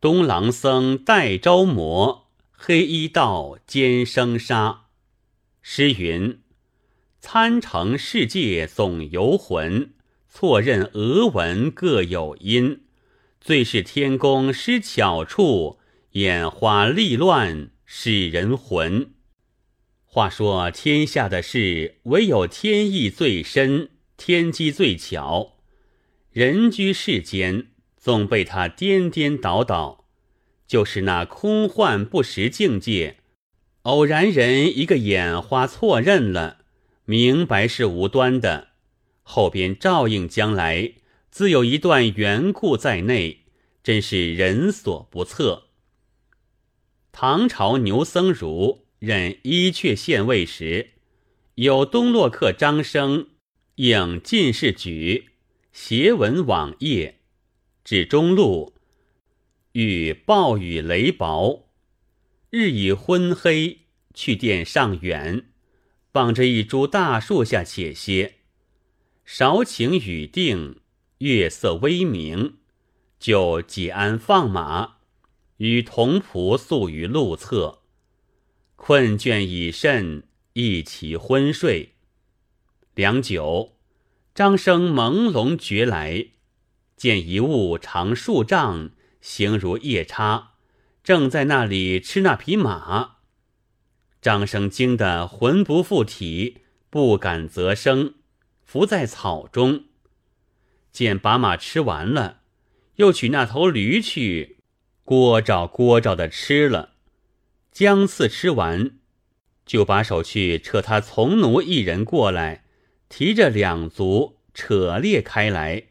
东郎僧戴招魔，黑衣道兼生杀。诗云：参成世界总游魂，错认俄文各有因。最是天公施巧处，眼花力乱使人魂。话说天下的事，唯有天意最深，天机最巧。人居世间。总被他颠颠倒倒，就是那空幻不实境界，偶然人一个眼花错认了，明白是无端的，后边照应将来，自有一段缘故在内，真是人所不测。唐朝牛僧孺任伊阙县尉时，有东洛克张生应进士举，檄文往谒。至中路，遇暴雨雷雹，日已昏黑，去殿上远，傍着一株大树下且歇。少晴雨定，月色微明，就解鞍放马，与同仆宿于路侧。困倦已甚，一起昏睡。良久，张生朦胧觉来。见一物长数丈，形如夜叉，正在那里吃那匹马。张生惊得魂不附体，不敢则声，伏在草中。见把马吃完了，又取那头驴去，锅照锅照的吃了。将次吃完，就把手去扯他从奴一人过来，提着两足扯裂开来。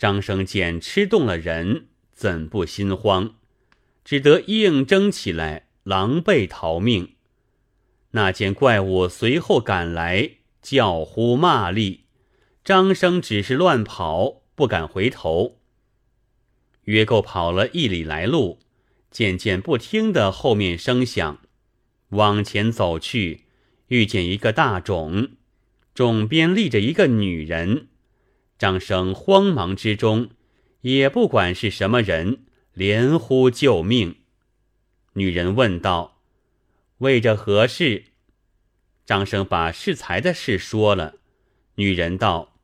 张生见吃动了人，怎不心慌？只得应征起来，狼狈逃命。那见怪物随后赶来，叫呼骂厉，张生只是乱跑，不敢回头。约够跑了一里来路，渐渐不听得后面声响，往前走去，遇见一个大冢，冢边立着一个女人。张生慌忙之中，也不管是什么人，连呼救命。女人问道：“为着何事？”张生把适才的事说了。女人道：“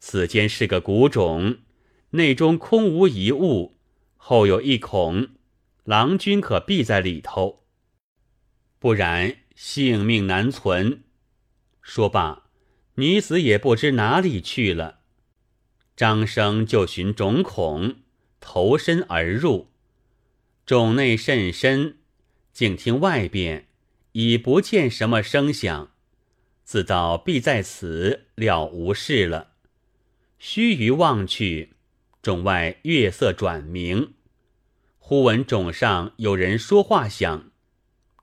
此间是个古冢，内中空无一物，后有一孔，郎君可避在里头，不然性命难存。”说罢，女子也不知哪里去了。张生就寻冢孔，投身而入。冢内甚深，竟听外边已不见什么声响，自道必在此了无事了。须臾望去，冢外月色转明，忽闻冢上有人说话响，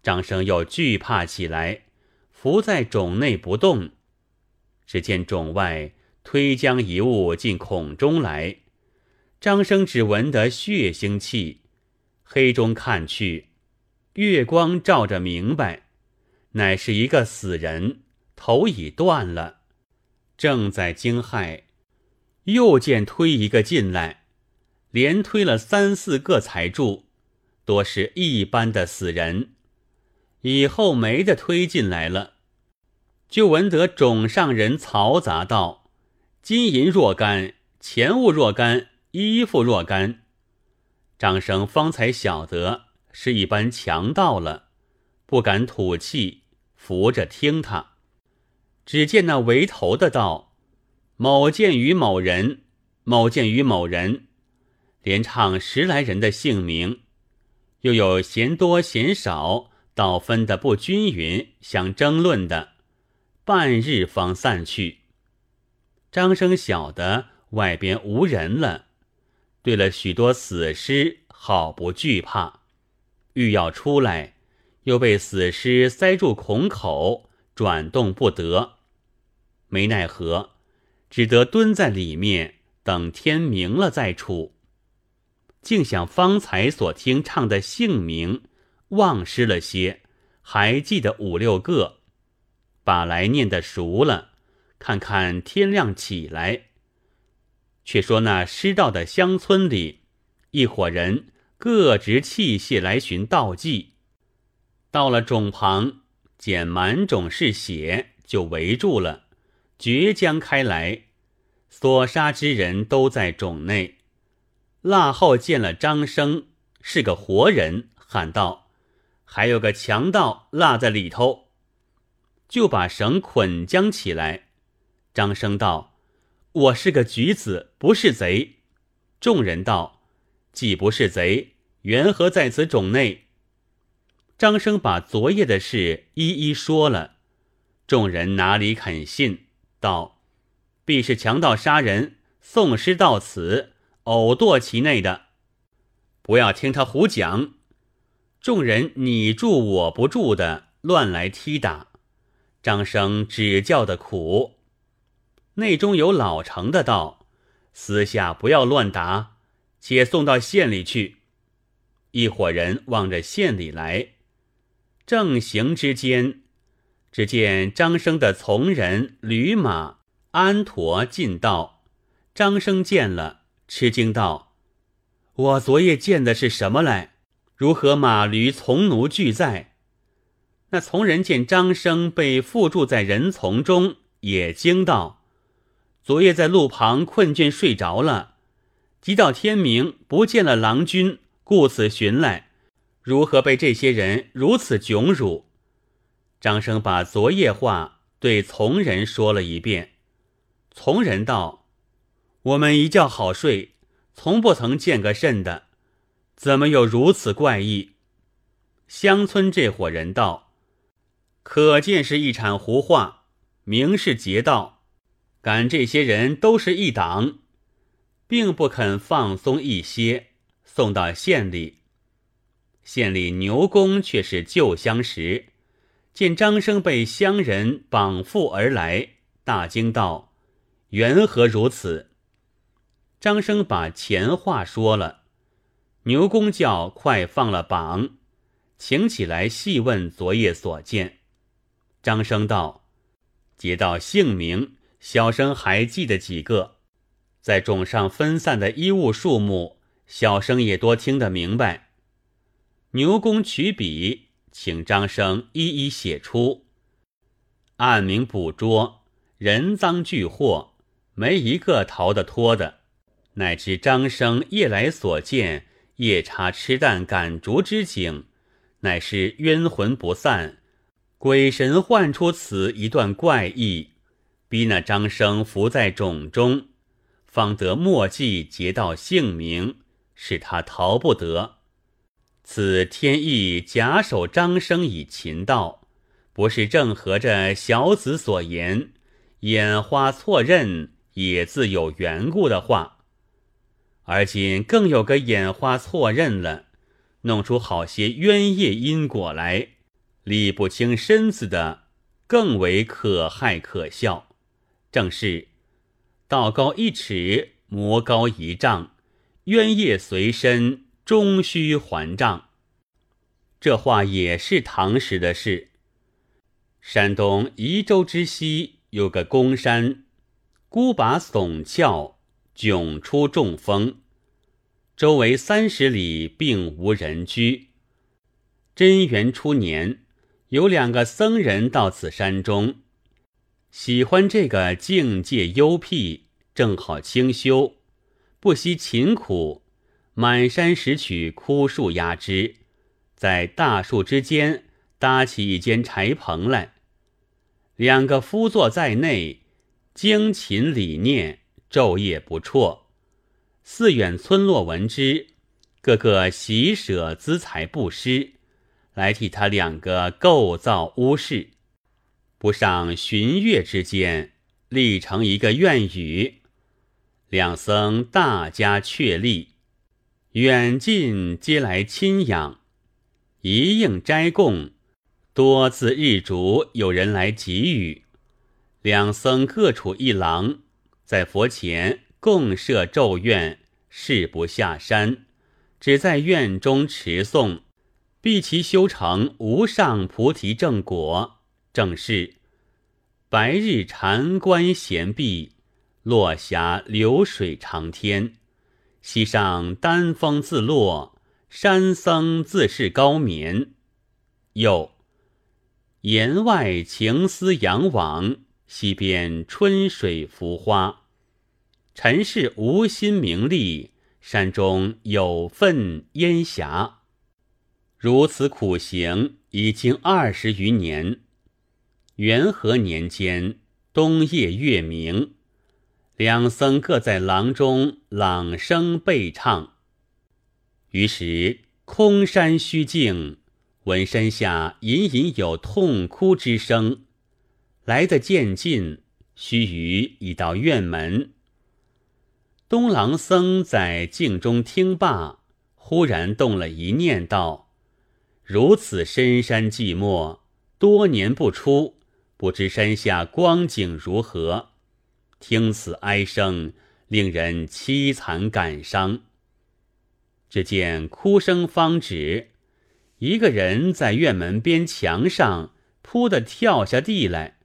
张生又惧怕起来，伏在冢内不动。只见冢外。推将一物进孔中来，张生只闻得血腥气，黑中看去，月光照着明白，乃是一个死人，头已断了，正在惊骇，又见推一个进来，连推了三四个才住，多是一般的死人，以后没得推进来了，就闻得冢上人嘈杂道。金银若干，钱物若干，衣服若干。张生方才晓得是一般强盗了，不敢吐气，扶着听他。只见那围头的道：“某见于某人，某见于某人。”连唱十来人的姓名，又有嫌多嫌少，倒分的不均匀，想争论的，半日方散去。张生晓得外边无人了，对了许多死尸，好不惧怕。欲要出来，又被死尸塞住孔口，转动不得。没奈何，只得蹲在里面，等天明了再出。竟想方才所听唱的姓名忘失了些，还记得五六个，把来念的熟了。看看天亮起来。却说那失道的乡村里，一伙人各执器械来寻道迹。到了冢旁，见满冢是血，就围住了，决将开来。所杀之人都在冢内。腊后见了张生是个活人，喊道：“还有个强盗落在里头。”就把绳捆将起来。张生道：“我是个举子，不是贼。”众人道：“既不是贼，缘何在此冢内？”张生把昨夜的事一一说了。众人哪里肯信？道：“必是强盗杀人，送尸到此，偶堕其内的。不要听他胡讲。”众人你住我不住的，乱来踢打。张生只叫的苦。内中有老成的道：“私下不要乱答，且送到县里去。”一伙人望着县里来，正行之间，只见张生的从人驴马安陀进道。张生见了，吃惊道：“我昨夜见的是什么来？如何马驴从奴俱在？”那从人见张生被缚住在人丛中，也惊道。昨夜在路旁困倦睡着了，即到天明不见了郎君，故此寻来。如何被这些人如此窘辱？张生把昨夜话对从人说了一遍。从人道：“我们一觉好睡，从不曾见个甚的，怎么有如此怪异？”乡村这伙人道：“可见是一场胡话，明是劫道。”赶这些人都是一党，并不肯放松一些，送到县里。县里牛公却是旧相识，见张生被乡人绑缚而来，大惊道：“缘何如此？”张生把前话说了，牛公叫快放了绑，请起来细问昨夜所见。张生道：“接到姓名。”小生还记得几个，在冢上分散的衣物数目，小生也多听得明白。牛公取笔，请张生一一写出，按名捕捉，人赃俱获，没一个逃得脱的。乃至张生夜来所见夜叉吃蛋赶逐之景，乃是冤魂不散，鬼神唤出此一段怪异。逼那张生伏在冢中，方得墨迹劫到姓名，使他逃不得。此天意假手张生以擒盗，不是正合着小子所言眼花错认也自有缘故的话。而今更有个眼花错认了，弄出好些冤业因果来，理不清身子的，更为可害可笑。正是道高一尺，魔高一丈，冤业随身，终须还账。这话也是唐时的事。山东沂州之西有个公山，孤拔耸峭，迥出众峰，周围三十里并无人居。贞元初年，有两个僧人到此山中。喜欢这个境界幽僻，正好清修，不惜勤苦，满山拾取枯树压枝，在大树之间搭起一间柴棚来。两个夫坐在内，精勤理念，昼夜不辍。寺远村落闻之，个个喜舍资财布施，来替他两个构造屋室。不上旬月之间，立成一个愿语。两僧大加确立，远近皆来亲仰，一应斋供，多自日烛有人来给予。两僧各处一廊，在佛前共设咒愿，誓不下山，只在院中持诵，必其修成无上菩提正果。正是白日禅关闲闭，落霞流水长天。溪上丹枫自落，山僧自是高眠。又檐外情思仰往，溪边春水浮花。尘世无心名利，山中有份烟霞。如此苦行已经二十余年。元和年间，冬夜月明，两僧各在廊中朗声背唱。于是空山虚静，闻山下隐隐有痛哭之声。来得渐近，须臾已到院门。东郎僧在静中听罢，忽然动了一念，道：“如此深山寂寞，多年不出。”不知山下光景如何？听此哀声，令人凄惨感伤。只见哭声方止，一个人在院门边墙上扑的跳下地来，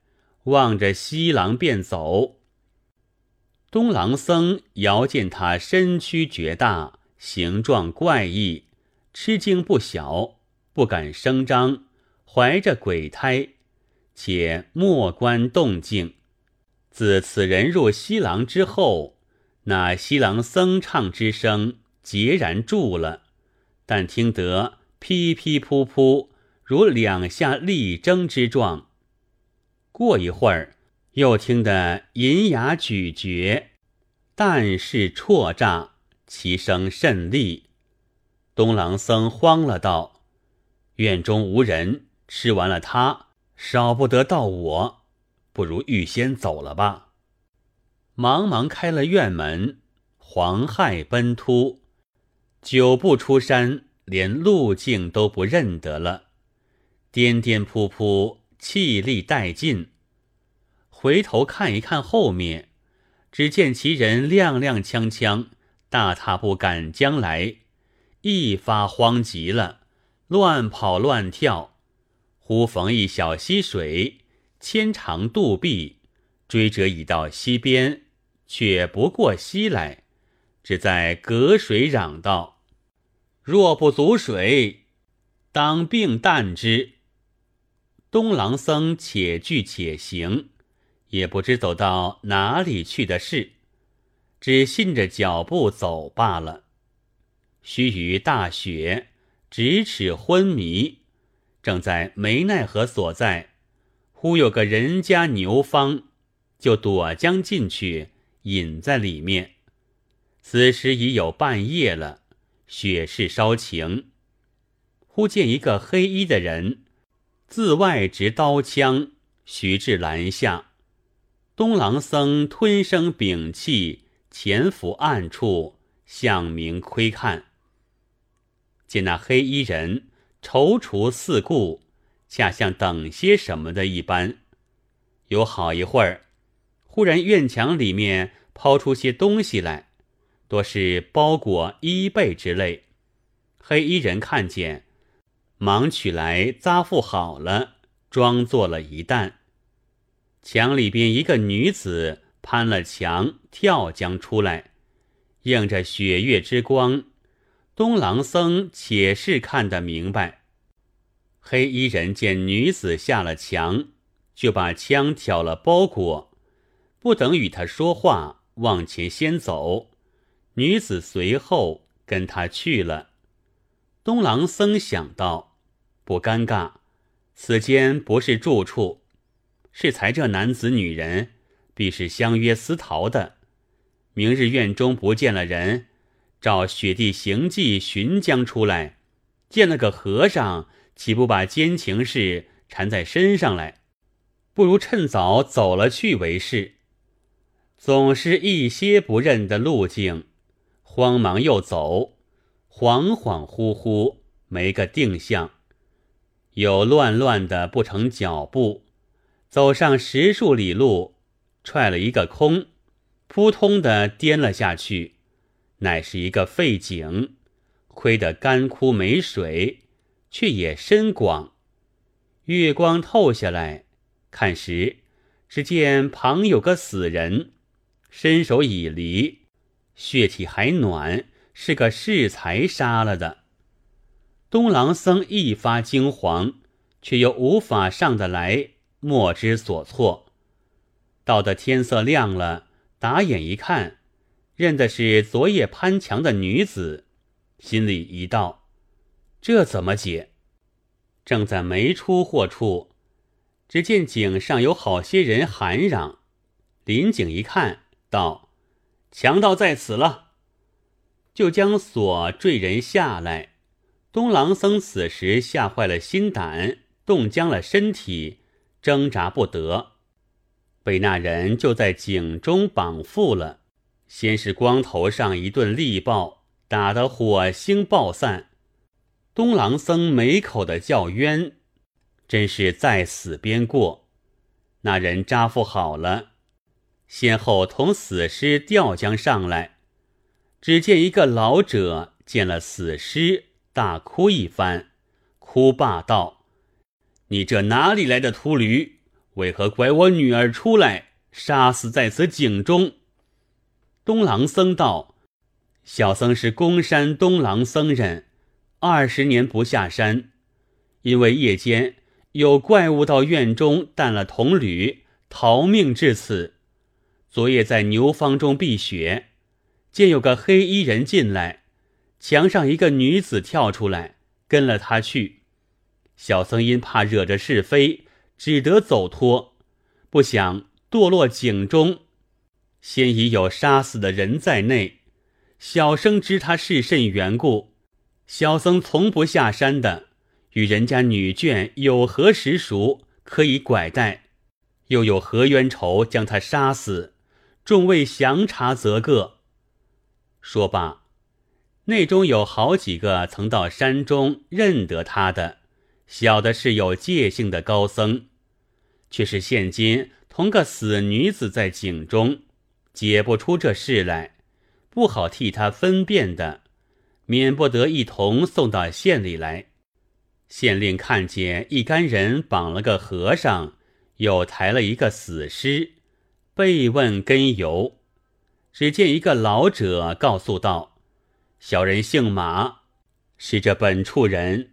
望着西廊便走。东郎僧遥见他身躯绝大，形状怪异，吃惊不小，不敢声张，怀着鬼胎。且莫观动静。自此人入西廊之后，那西廊僧唱之声截然住了，但听得噼噼噗噗，如两下力争之状。过一会儿，又听得银牙咀嚼，但是啜诈，其声甚厉。东郎僧慌了，道：“院中无人，吃完了他。”少不得到我，不如预先走了吧。忙忙开了院门，黄亥奔突，久不出山，连路径都不认得了，颠颠扑扑，气力殆尽。回头看一看后面，只见其人踉踉跄跄，大踏步赶将来，一发慌急了，乱跑乱跳。忽逢一小溪水，牵长渡壁，追者已到溪边，却不过溪来，只在隔水嚷道：“若不足水，当并担之。”东郎僧且惧且行，也不知走到哪里去的事，只信着脚步走罢了。须臾大雪，咫尺昏迷。正在没奈何所在，忽有个人家牛方，就躲将进去，隐在里面。此时已有半夜了，雪势稍晴。忽见一个黑衣的人，自外执刀枪，徐至栏下。东郎僧吞声屏气，潜伏暗处，向明窥看，见那黑衣人。踌躇四顾，恰像等些什么的一般。有好一会儿，忽然院墙里面抛出些东西来，多是包裹衣被之类。黑衣人看见，忙取来扎缚好了，装作了一担。墙里边一个女子攀了墙，跳将出来，映着雪月之光。东郎僧且是看得明白，黑衣人见女子下了墙，就把枪挑了包裹，不等与他说话，往前先走。女子随后跟他去了。东郎僧想到，不尴尬，此间不是住处，是才这男子女人，必是相约私逃的。明日院中不见了人。照雪地行迹寻将出来，见了个和尚，岂不把奸情事缠在身上来？不如趁早走了去为是。总是一些不认的路径，慌忙又走，恍恍惚惚没个定向，有乱乱的不成脚步，走上十数里路，踹了一个空，扑通的颠了下去。乃是一个废井，亏得干枯没水，却也深广。月光透下来，看时，只见旁有个死人，身首已离，血体还暖，是个适才杀了的。东郎僧一发惊惶，却又无法上得来，莫知所措。到得天色亮了，打眼一看，认的是昨夜攀墙的女子，心里一道：这怎么解？正在没出货处，只见井上有好些人喊嚷。林景一看，道：“强盗在此了！”就将锁坠人下来。东郎僧此时吓坏了心胆，冻僵了身体，挣扎不得，被那人就在井中绑缚了。先是光头上一顿力爆，打得火星爆散。东郎僧没口的叫冤，真是在死边过。那人扎缚好了，先后同死尸吊将上来，只见一个老者见了死尸。大哭一番，哭罢道：“你这哪里来的秃驴？为何拐我女儿出来，杀死在此井中？”东郎僧道：“小僧是公山东郎僧人，二十年不下山，因为夜间有怪物到院中弹了铜铝，逃命至此。昨夜在牛坊中避雪，见有个黑衣人进来。”墙上一个女子跳出来，跟了他去。小僧因怕惹着是非，只得走脱。不想堕落井中，先已有杀死的人在内。小生知他是甚缘故，小僧从不下山的。与人家女眷有何实熟，可以拐带？又有何冤仇将他杀死？众位详查则个。说罢。内中有好几个曾到山中认得他的，小的是有戒性的高僧，却是现今同个死女子在井中，解不出这事来，不好替他分辨的，免不得一同送到县里来。县令看见一干人绑了个和尚，又抬了一个死尸，被问根由，只见一个老者告诉道。小人姓马，是这本处人。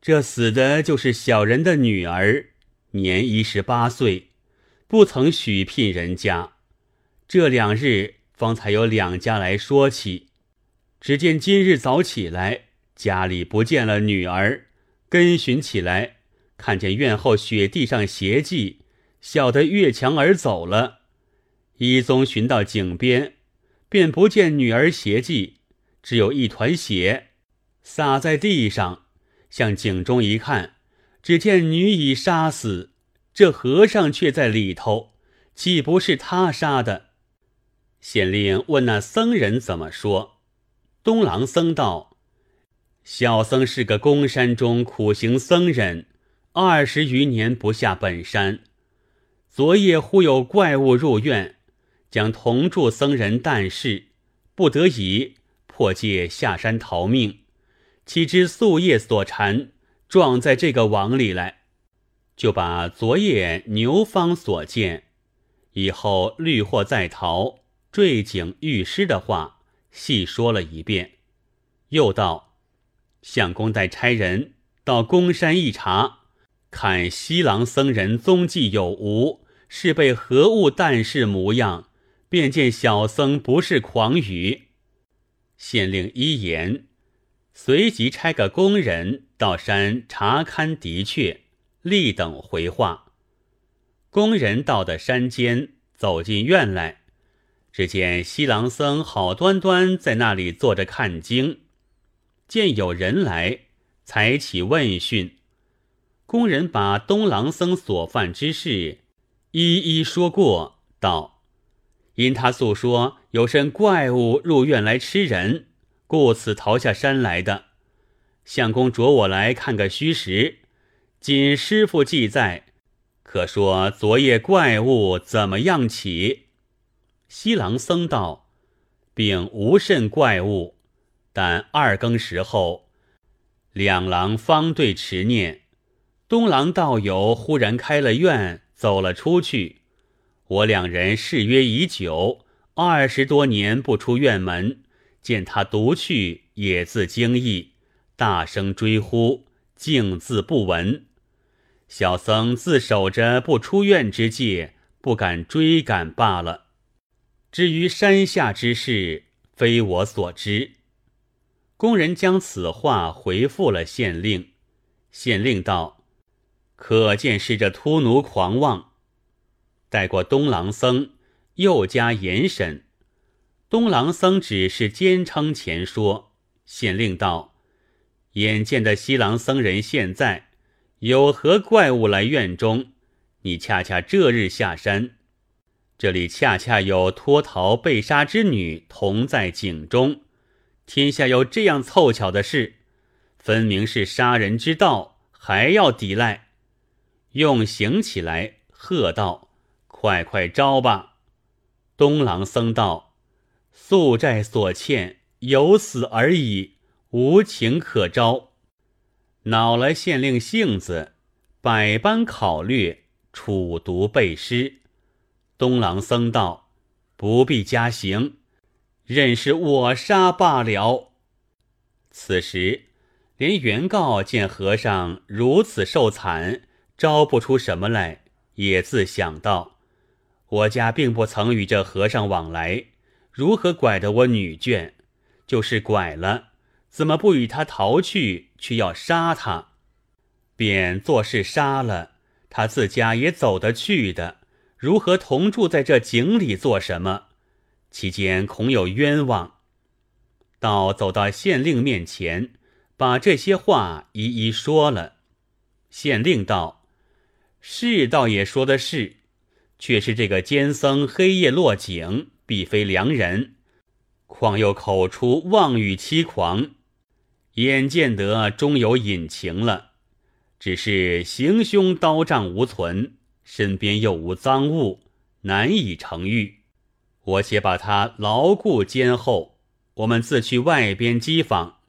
这死的就是小人的女儿，年一十八岁，不曾许聘人家。这两日方才有两家来说起，只见今日早起来，家里不见了女儿，跟寻起来，看见院后雪地上鞋迹，晓得越墙而走了。一宗寻到井边，便不见女儿鞋迹。只有一团血洒在地上，向井中一看，只见女已杀死，这和尚却在里头，岂不是他杀的？县令问那僧人怎么说？东郎僧道：“小僧是个公山中苦行僧人，二十余年不下本山。昨夜忽有怪物入院，将同住僧人但是，不得已。”破戒下山逃命，岂知宿夜所缠，撞在这个网里来，就把昨夜牛方所见，以后绿祸在逃，坠井遇尸的话细说了一遍。又道：相公带差人到公山一查，看西郎僧人踪迹有无，是被何物诞事模样，便见小僧不是狂语。县令一言，随即差个工人到山查勘，的确，立等回话。工人到的山间，走进院来，只见西郎僧好端端在那里坐着看经。见有人来，才起问讯。工人把东郎僧所犯之事一一说过，道。因他诉说有甚怪物入院来吃人，故此逃下山来的。相公着我来看个虚实。仅师傅记载，可说昨夜怪物怎么样起？西郎僧道，并无甚怪物，但二更时候，两郎方对持念，东郎道友忽然开了院，走了出去。我两人誓约已久，二十多年不出院门，见他独去，也自惊异，大声追呼，竟自不闻。小僧自守着不出院之戒，不敢追赶罢了。至于山下之事，非我所知。工人将此话回复了县令。县令道：“可见是这秃奴狂妄。”带过东郎僧，又加严审。东郎僧只是坚称前说。县令道：“眼见的西郎僧人现在。”有何怪物来院中？你恰恰这日下山，这里恰恰有脱逃被杀之女同在井中，天下有这样凑巧的事，分明是杀人之道，还要抵赖，用刑起来，喝道：“快快招吧！”东郎僧道：“宿债所欠，有死而已，无情可招。”恼了县令性子，百般考虑，处毒背尸。东郎僧道：“不必加刑，任是我杀罢了。”此时，连原告见和尚如此受惨，招不出什么来，也自想到：我家并不曾与这和尚往来，如何拐得我女眷？就是拐了。怎么不与他逃去，却要杀他？便做事杀了他，自家也走得去的。如何同住在这井里做什么？其间恐有冤枉。到走到县令面前，把这些话一一说了。县令道：“是倒也说的是，却是这个奸僧黑夜落井，必非良人，况又口出妄语欺狂。”眼见得终有隐情了，只是行凶刀杖无存，身边又无赃物，难以成狱。我且把他牢固监候，我们自去外边机访。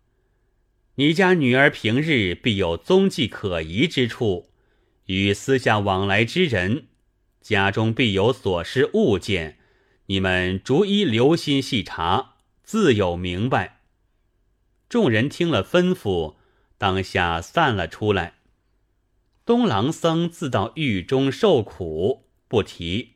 你家女儿平日必有踪迹可疑之处，与私下往来之人，家中必有所失物件，你们逐一留心细查，自有明白。众人听了吩咐，当下散了出来。东郎僧自到狱中受苦，不提。